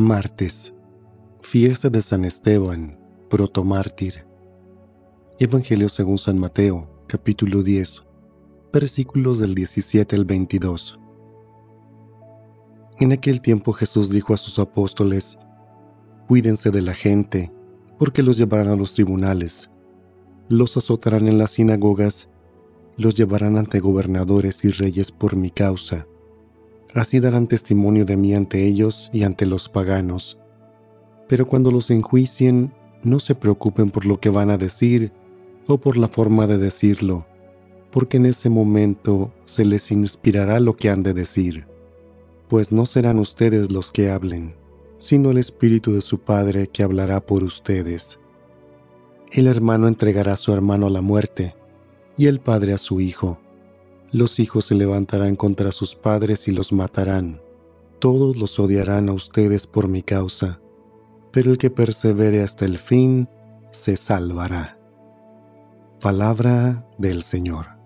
Martes, fiesta de San Esteban, protomártir. Evangelio según San Mateo, capítulo 10, versículos del 17 al 22. En aquel tiempo Jesús dijo a sus apóstoles, Cuídense de la gente, porque los llevarán a los tribunales, los azotarán en las sinagogas, los llevarán ante gobernadores y reyes por mi causa Así darán testimonio de mí ante ellos y ante los paganos. Pero cuando los enjuicien, no se preocupen por lo que van a decir o por la forma de decirlo, porque en ese momento se les inspirará lo que han de decir. Pues no serán ustedes los que hablen, sino el Espíritu de su Padre que hablará por ustedes. El hermano entregará a su hermano a la muerte, y el Padre a su Hijo los hijos se levantarán contra sus padres y los matarán. Todos los odiarán a ustedes por mi causa, pero el que persevere hasta el fin se salvará. Palabra del Señor.